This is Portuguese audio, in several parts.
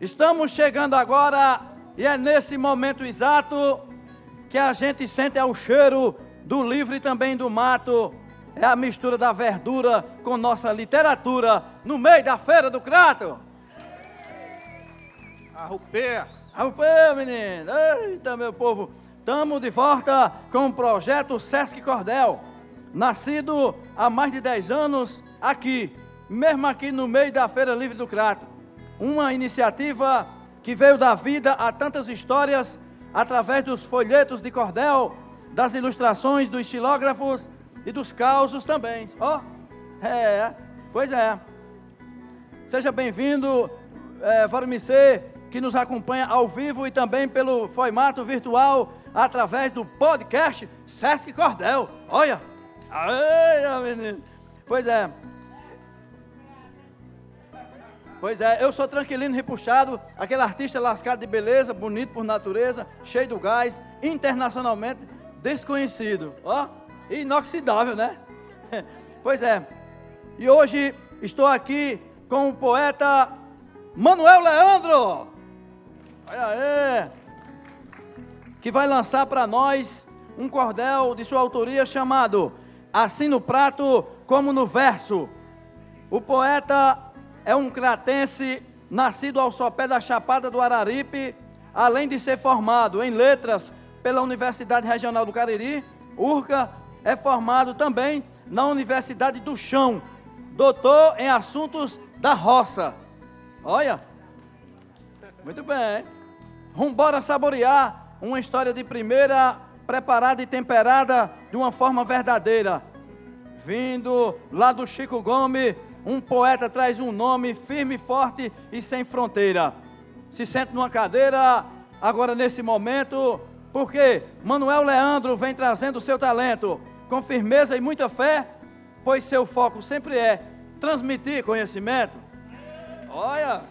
Estamos chegando agora e é nesse momento exato que a gente sente é o cheiro do livro e também do mato. É a mistura da verdura com nossa literatura no meio da feira do Crato. Arrupeia. Arrupeia, menino. Eita, meu povo. Estamos de volta com o projeto Sesc Cordel. Nascido há mais de 10 anos aqui, mesmo aqui no meio da Feira Livre do Crato. Uma iniciativa que veio da vida a tantas histórias através dos folhetos de cordel, das ilustrações, dos estilógrafos e dos causos também. Ó, oh, é, pois é. Seja bem-vindo, é, que nos acompanha ao vivo e também pelo formato virtual através do podcast Sesc Cordel. Olha, Ai, menino. Pois é. Pois é, eu sou tranquilino, repuxado, aquele artista lascado de beleza, bonito por natureza, cheio do gás, internacionalmente desconhecido. Ó, inoxidável, né? Pois é. E hoje estou aqui com o poeta Manuel Leandro. Olha aí. Que vai lançar para nós um cordel de sua autoria chamado assim no prato como no verso. O poeta é um cratense nascido ao sopé da Chapada do Araripe, além de ser formado em letras pela Universidade Regional do Cariri, Urca, é formado também na Universidade do Chão, doutor em assuntos da roça. Olha, muito bem. Vambora saborear uma história de primeira preparada e temperada de uma forma verdadeira. Vindo lá do Chico Gomes, um poeta traz um nome firme, forte e sem fronteira. Se sente numa cadeira, agora nesse momento, porque Manuel Leandro vem trazendo seu talento com firmeza e muita fé, pois seu foco sempre é transmitir conhecimento. Olha!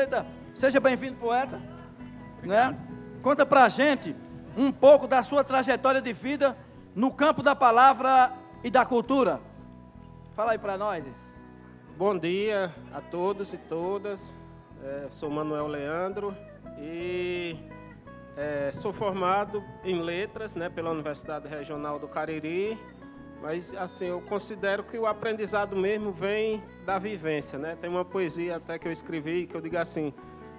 Eita! Seja bem-vindo, poeta. Né? Conta pra gente um pouco da sua trajetória de vida no campo da palavra e da cultura. Fala aí para nós. Bom dia a todos e todas. É, sou Manuel Leandro e é, sou formado em letras né, pela Universidade Regional do Cariri. Mas assim, eu considero que o aprendizado mesmo vem da vivência. Né? Tem uma poesia até que eu escrevi que eu digo assim: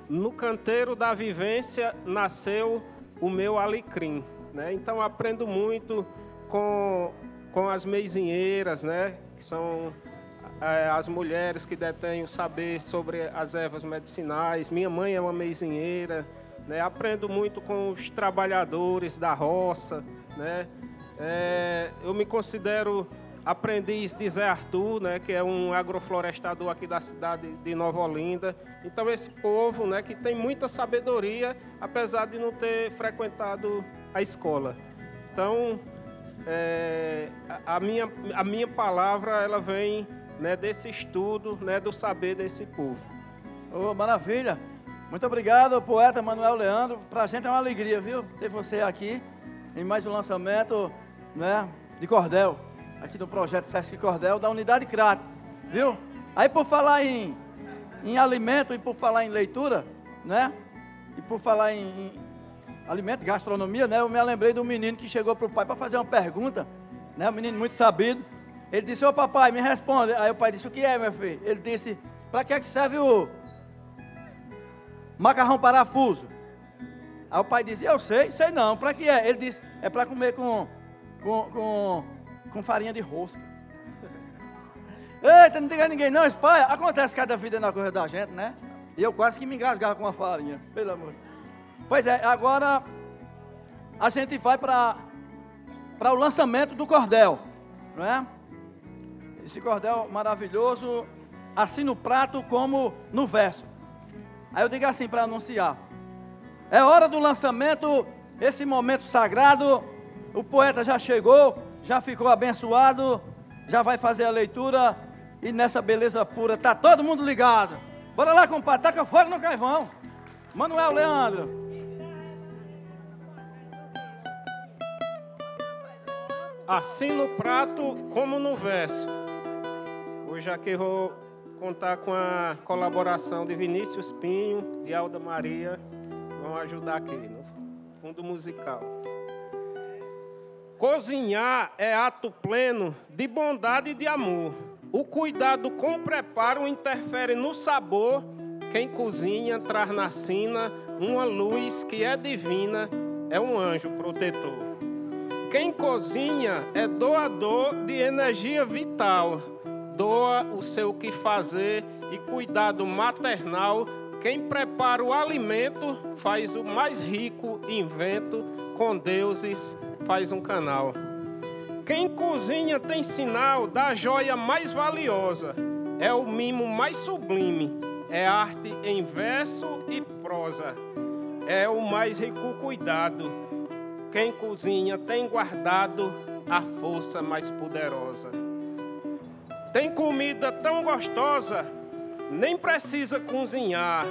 no canteiro da vivência nasceu o meu alecrim. Né? Então aprendo muito com, com as meizinheiras, né? São é, as mulheres que detêm o saber sobre as ervas medicinais. Minha mãe é uma meizinheira. Né? Aprendo muito com os trabalhadores da roça. Né? É, eu me considero aprendiz de Zé Arthur, né, que é um agroflorestador aqui da cidade de Nova Olinda. Então esse povo, né, que tem muita sabedoria, apesar de não ter frequentado a escola. Então é, a, minha, a minha palavra ela vem né, desse estudo, né, do saber desse povo. Oh, maravilha! Muito obrigado, poeta Manuel Leandro. Para a gente é uma alegria, viu, ter você aqui em mais um lançamento né, de cordel aqui do projeto Sesc Cordel da unidade Crato, viu? Aí por falar em, em alimento e por falar em leitura, né? E por falar em, alimento, gastronomia, né? Eu me lembrei do menino que chegou para o pai para fazer uma pergunta, né? Um menino muito sabido. Ele disse, ô papai, me responde. Aí o pai disse, o que é, meu filho? Ele disse, para que, é que serve o macarrão parafuso? Aí o pai disse, eu sei, sei não, para que é? Ele disse, é para comer com, com, com com farinha de rosca. Eita, não diga ninguém não, espalha. Acontece cada vida na coisa da gente, né? E eu quase que me engasgava com a farinha, pelo amor. Pois é, agora a gente vai para para o lançamento do cordel, não é? Esse cordel maravilhoso, assim no prato como no verso. Aí eu digo assim para anunciar. É hora do lançamento, esse momento sagrado. O poeta já chegou, já ficou abençoado, já vai fazer a leitura e nessa beleza pura, tá todo mundo ligado. Bora lá, compadre, taca fogo no carvão. Manuel Leandro. Assim no prato como no verso. Hoje aqui vou contar com a colaboração de Vinícius Pinho, e Alda Maria, vão ajudar aqui no fundo musical. Cozinhar é ato pleno de bondade e de amor. O cuidado com o preparo interfere no sabor. Quem cozinha traz na sina uma luz que é divina, é um anjo protetor. Quem cozinha é doador de energia vital, doa o seu que fazer e cuidado maternal. Quem prepara o alimento faz o mais rico invento, com deuses faz um canal. Quem cozinha tem sinal da joia mais valiosa, é o mimo mais sublime, é arte em verso e prosa, é o mais rico cuidado quem cozinha tem guardado a força mais poderosa. Tem comida tão gostosa, nem precisa cozinhar.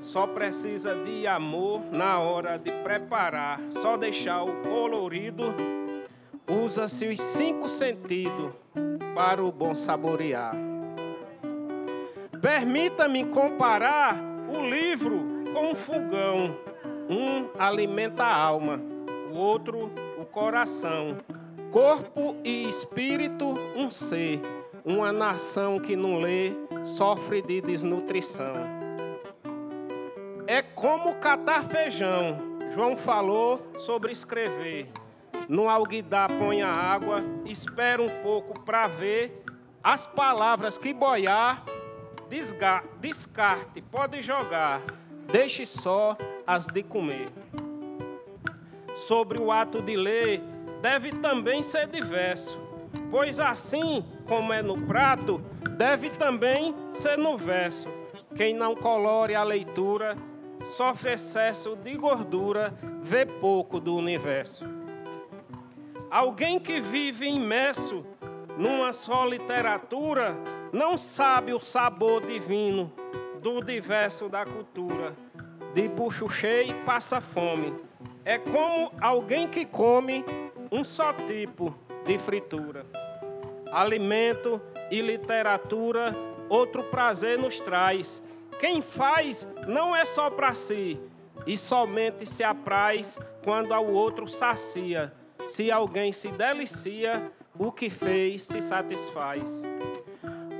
Só precisa de amor na hora de preparar. Só deixar o colorido. Usa-se os cinco sentidos para o bom saborear. Permita-me comparar o livro com um fogão. Um alimenta a alma o outro o coração. Corpo e espírito, um ser. Uma nação que não lê sofre de desnutrição. É como catar feijão. João falou sobre escrever. No alguidar põe a água, espera um pouco para ver as palavras que boiar, descarte, pode jogar, deixe só as de comer sobre o ato de ler deve também ser diverso, pois assim como é no prato, deve também ser no verso. Quem não colore a leitura sofre excesso de gordura, vê pouco do universo. Alguém que vive imerso numa só literatura não sabe o sabor divino do diverso da cultura. De bucho cheio passa fome é como alguém que come um só tipo de fritura. Alimento e literatura, outro prazer nos traz. Quem faz não é só para si, e somente se apraz quando ao outro sacia. Se alguém se delicia, o que fez se satisfaz.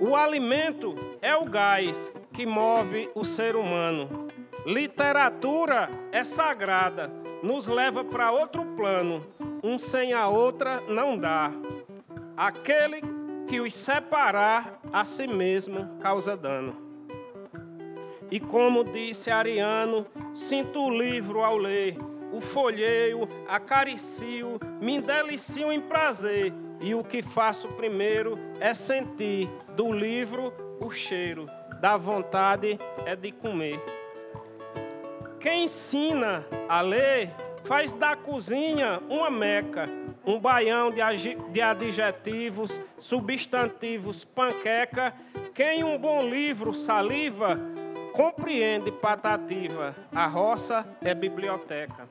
O alimento é o gás que move o ser humano. Literatura é sagrada, nos leva para outro plano. Um sem a outra não dá. Aquele que os separar a si mesmo causa dano. E como disse Ariano, sinto o livro ao ler, o folheio, acaricio, me delicio em prazer. E o que faço primeiro é sentir do livro o cheiro, da vontade é de comer. Quem ensina a ler faz da cozinha uma meca, um baião de adjetivos, substantivos, panqueca. Quem um bom livro saliva, compreende patativa. A roça é biblioteca.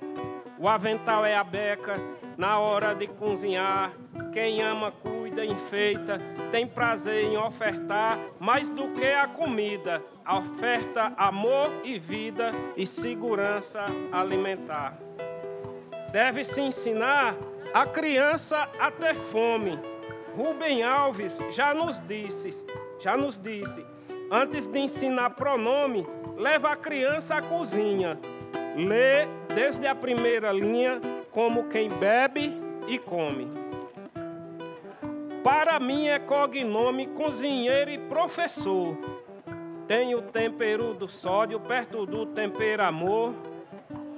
O avental é a beca, na hora de cozinhar. Quem ama, cuida, enfeita, tem prazer em ofertar mais do que a comida. Oferta amor e vida e segurança alimentar. Deve-se ensinar a criança a ter fome. Rubem Alves já nos disse, já nos disse, antes de ensinar pronome, leva a criança à cozinha Lê desde a primeira linha como quem bebe e come. Para mim é cognome cozinheiro e professor. Tem o tempero do sódio perto do tempero amor.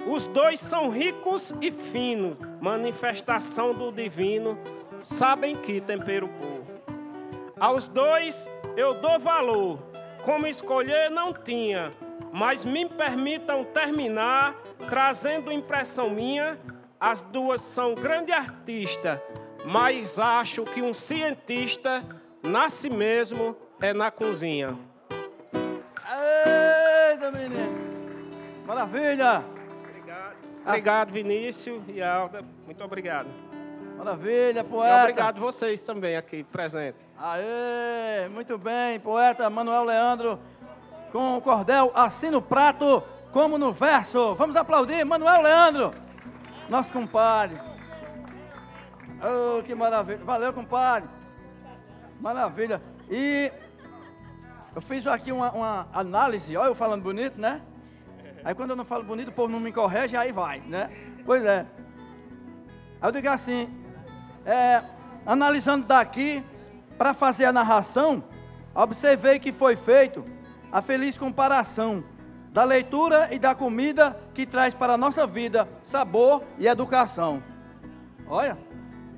Os dois são ricos e finos, manifestação do divino. Sabem que tempero pôr. Aos dois eu dou valor, como escolher não tinha mas me permitam terminar trazendo impressão minha. As duas são grande artista, mas acho que um cientista nasce mesmo é na cozinha. Maravilha! Obrigado, obrigado Vinícius e Alda. Muito obrigado. Maravilha, E poeta. obrigado vocês também aqui presentes. Aê, muito bem, poeta Manuel Leandro com o cordel Assina o Prato como no verso. Vamos aplaudir Manuel Leandro, nosso compadre. Oh, que maravilha. Valeu, compadre. Maravilha. E eu fiz aqui uma, uma análise, olha eu falando bonito, né? Aí quando eu não falo bonito, o povo não me corrige, aí vai, né? Pois é. Aí eu digo assim, é, analisando daqui, para fazer a narração, observei que foi feito a feliz comparação da leitura e da comida que traz para a nossa vida sabor e educação. Olha,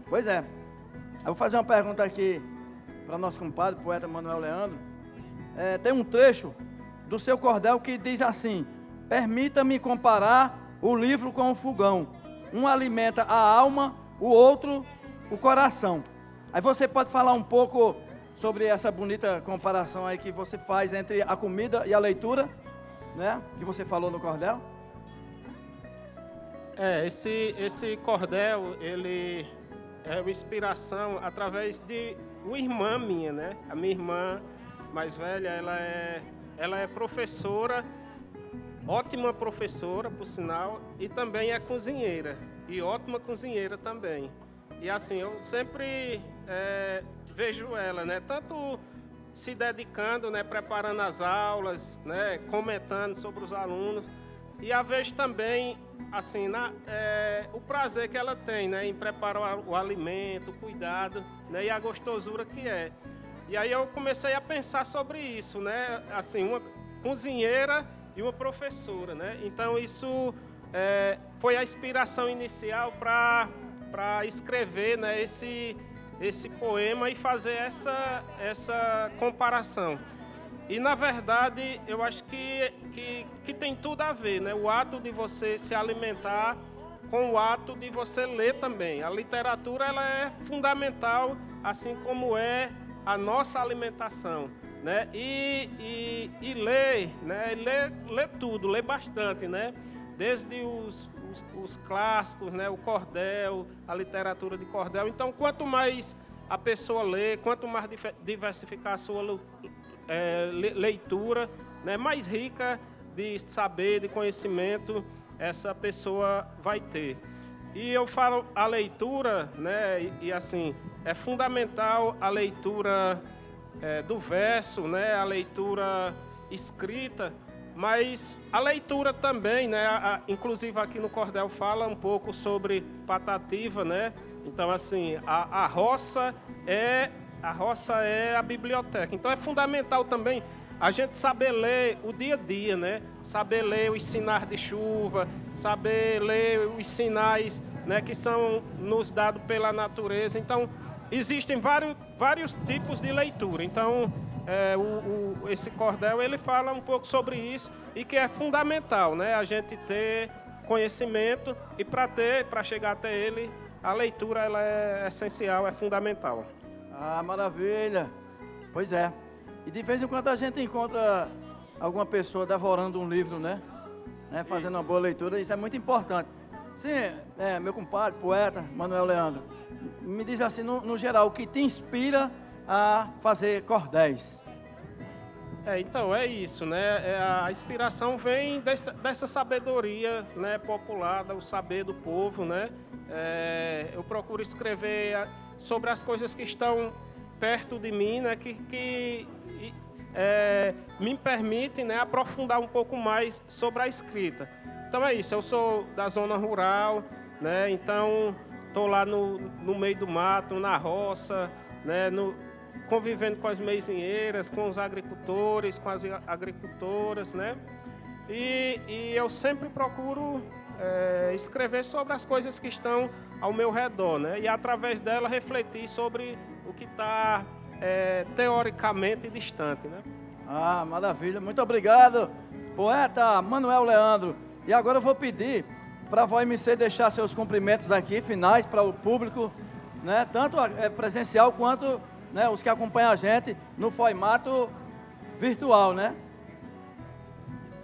pois é. Eu vou fazer uma pergunta aqui para nosso compadre, poeta Manuel Leandro. É, tem um trecho do seu cordel que diz assim: Permita-me comparar o livro com o fogão. Um alimenta a alma, o outro o coração. Aí você pode falar um pouco sobre essa bonita comparação aí que você faz entre a comida e a leitura, né? Que você falou no cordel. É, esse, esse cordel, ele é uma inspiração através de uma irmã minha, né? A minha irmã mais velha, ela é, ela é professora, ótima professora, por sinal, e também é cozinheira, e ótima cozinheira também. E assim, eu sempre é, vejo ela, né? Tanto se dedicando, né? Preparando as aulas, né? Comentando sobre os alunos. E a vejo também, assim, na, é, o prazer que ela tem, né? Em preparar o alimento, o cuidado, né? E a gostosura que é. E aí eu comecei a pensar sobre isso, né? Assim, uma cozinheira e uma professora, né? Então isso é, foi a inspiração inicial para para escrever né, esse, esse poema e fazer essa, essa comparação. E, na verdade, eu acho que, que, que tem tudo a ver, né? O ato de você se alimentar com o ato de você ler também. A literatura ela é fundamental, assim como é a nossa alimentação. Né? E, e, e né? ler, ler tudo, ler bastante, né? desde os, os, os, clássicos, né, o cordel, a literatura de cordel. Então, quanto mais a pessoa lê, quanto mais diversificar a sua é, leitura, né, mais rica de saber, de conhecimento essa pessoa vai ter. E eu falo a leitura, né, e, e assim, é fundamental a leitura é, do verso, né, a leitura escrita, mas a leitura também, né? A, inclusive aqui no Cordel fala um pouco sobre patativa, né? Então assim, a, a roça é a roça é a biblioteca. Então é fundamental também a gente saber ler o dia a dia, né? Saber ler os sinais de chuva, saber ler os sinais, né, que são nos dados pela natureza. Então existem vários vários tipos de leitura. Então é, o, o, esse cordel ele fala um pouco sobre isso e que é fundamental, né? A gente ter conhecimento e para ter, para chegar até ele, a leitura ela é essencial, é fundamental. Ah, maravilha. Pois é. E de vez em quando a gente encontra alguma pessoa devorando um livro, né? né? Fazendo uma boa leitura, isso é muito importante. Sim, é, meu compadre, poeta, Manuel Leandro, me diz assim, no, no geral, o que te inspira a fazer cordéis? É, então é isso, né? É, a inspiração vem dessa, dessa sabedoria, né, popular, do saber do povo, né? É, eu procuro escrever sobre as coisas que estão perto de mim, né? Que, que é, me permitem, né, aprofundar um pouco mais sobre a escrita. Então é isso. Eu sou da zona rural, né? Então estou lá no, no meio do mato, na roça, né? No, convivendo com as meizinheiras, com os agricultores, com as agricultoras, né? E, e eu sempre procuro é, escrever sobre as coisas que estão ao meu redor, né? E através dela refletir sobre o que está é, teoricamente distante, né? Ah, maravilha. Muito obrigado, poeta Manuel Leandro. E agora eu vou pedir para a VOMC deixar seus cumprimentos aqui, finais, para o público, né? Tanto é, presencial quanto né, os que acompanham a gente no formato virtual, né?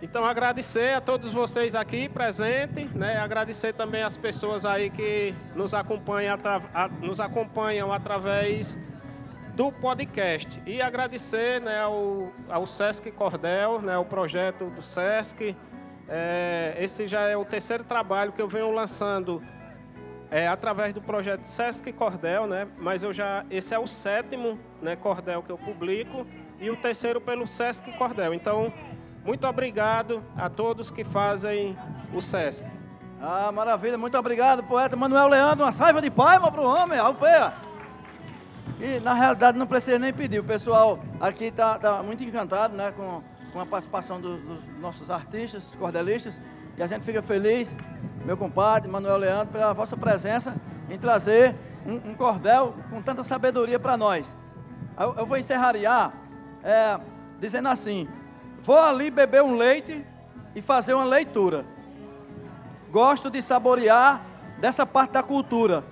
Então agradecer a todos vocês aqui presentes, né? Agradecer também as pessoas aí que nos acompanham, a, nos acompanham através do podcast. E agradecer né, ao, ao Sesc Cordel, né, o projeto do Sesc. É, esse já é o terceiro trabalho que eu venho lançando é, através do projeto Sesc Cordel, né? Mas eu já esse é o sétimo, né, Cordel que eu publico e o terceiro pelo Sesc Cordel. Então, muito obrigado a todos que fazem o Sesc. Ah, maravilha, muito obrigado, poeta Manuel Leandro. Uma salva de palmas para o homem, Alpeia. E na realidade não precisa nem pedir, o pessoal aqui está tá muito encantado né, com, com a participação do, dos nossos artistas, cordelistas, e a gente fica feliz, meu compadre Manuel Leandro, pela vossa presença em trazer um, um cordel com tanta sabedoria para nós. Eu, eu, vou encerrar é, dizendo assim: vou ali beber um leite e fazer uma leitura. Gosto de saborear dessa parte da cultura.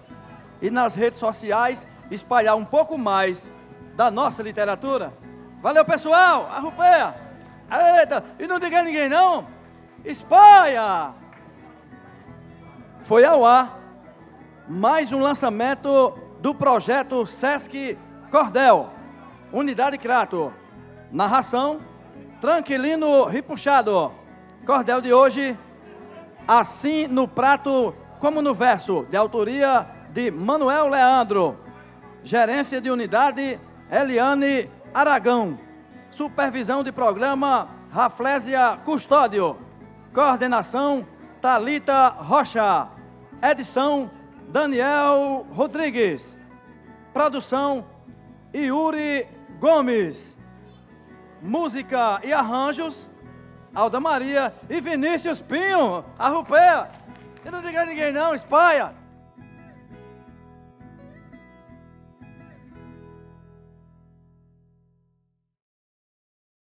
E nas redes sociais espalhar um pouco mais da nossa literatura. Valeu, pessoal! Arrupeia! Eita! E não diga a ninguém, não! Espalha! Foi ao ar mais um lançamento do projeto Sesc Cordel, Unidade Crato. Narração: Tranquilino Ripuxado. Cordel de hoje, assim no prato como no verso, de autoria de Manuel Leandro. Gerência de Unidade, Eliane Aragão. Supervisão de Programa, Raflésia Custódio. Coordenação, Talita Rocha. Edição, Daniel Rodrigues. Produção, Yuri Gomes. Música e arranjos, Alda Maria e Vinícius Pinho. A Rupea. E não diga ninguém não, espalha.